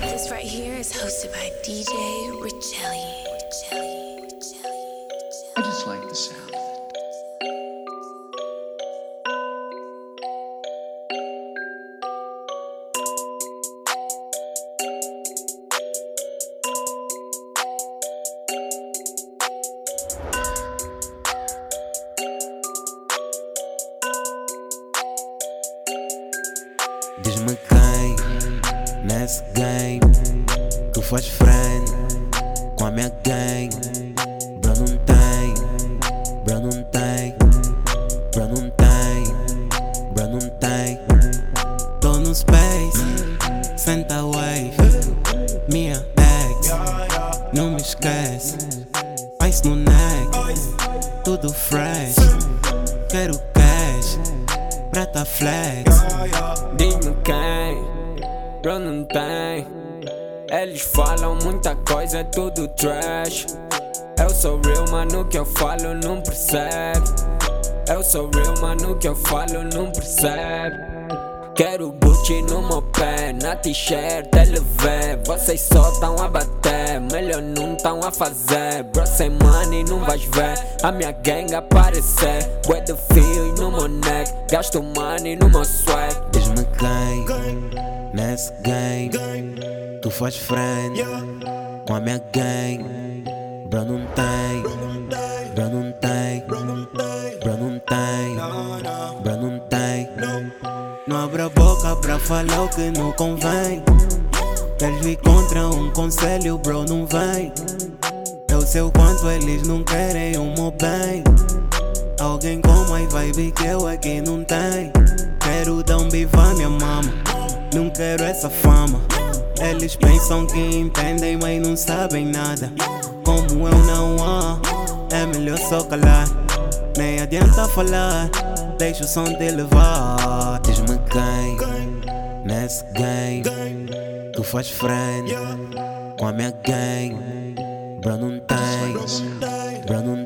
This right here is hosted by DJ Richelli. Richelli. Richelli. I just like the sound of it. Diz-me quem nesse game tu faz friend com a minha gang. Bro não tem, bro não tem, bro não tem, bro não tem. Tô no space, senta wave, minha ex, não me esquece. Ice no neck, tudo fresh, quero cash, prata flex. Diz-me quem, bro não tem. Eles falam muita coisa, é tudo trash. Eu sou real, mano, que eu falo não percebe. Eu sou real, mano, que eu falo não percebe. Quero Gucci no meu pé, na t-shirt LV Vocês só tão a bater, melhor não tão a fazer Bro, sem money não vais ver a minha gang aparecer Bué de fio no meu neck, gasto money no meu swag Diz-me quem nesse game tu faz friend com a minha gang. Bro não tem, bro não tem, bro não tem, bro não tem. Não abra a boca pra falar o que não convém. Eles me contra um conselho, bro, não vem. Eu sei o quanto eles não querem o meu bem. Alguém com mais vibe que eu aqui não tem. Quero dar um biva minha mama. Não quero essa fama. Eles pensam que entendem, mas não sabem nada. Como eu não há, é melhor só calar. Nem adianta falar, deixa o som te levar. Diz-me quem, nesse game, tu faz friend com a minha gang. Bro, não tem, bro.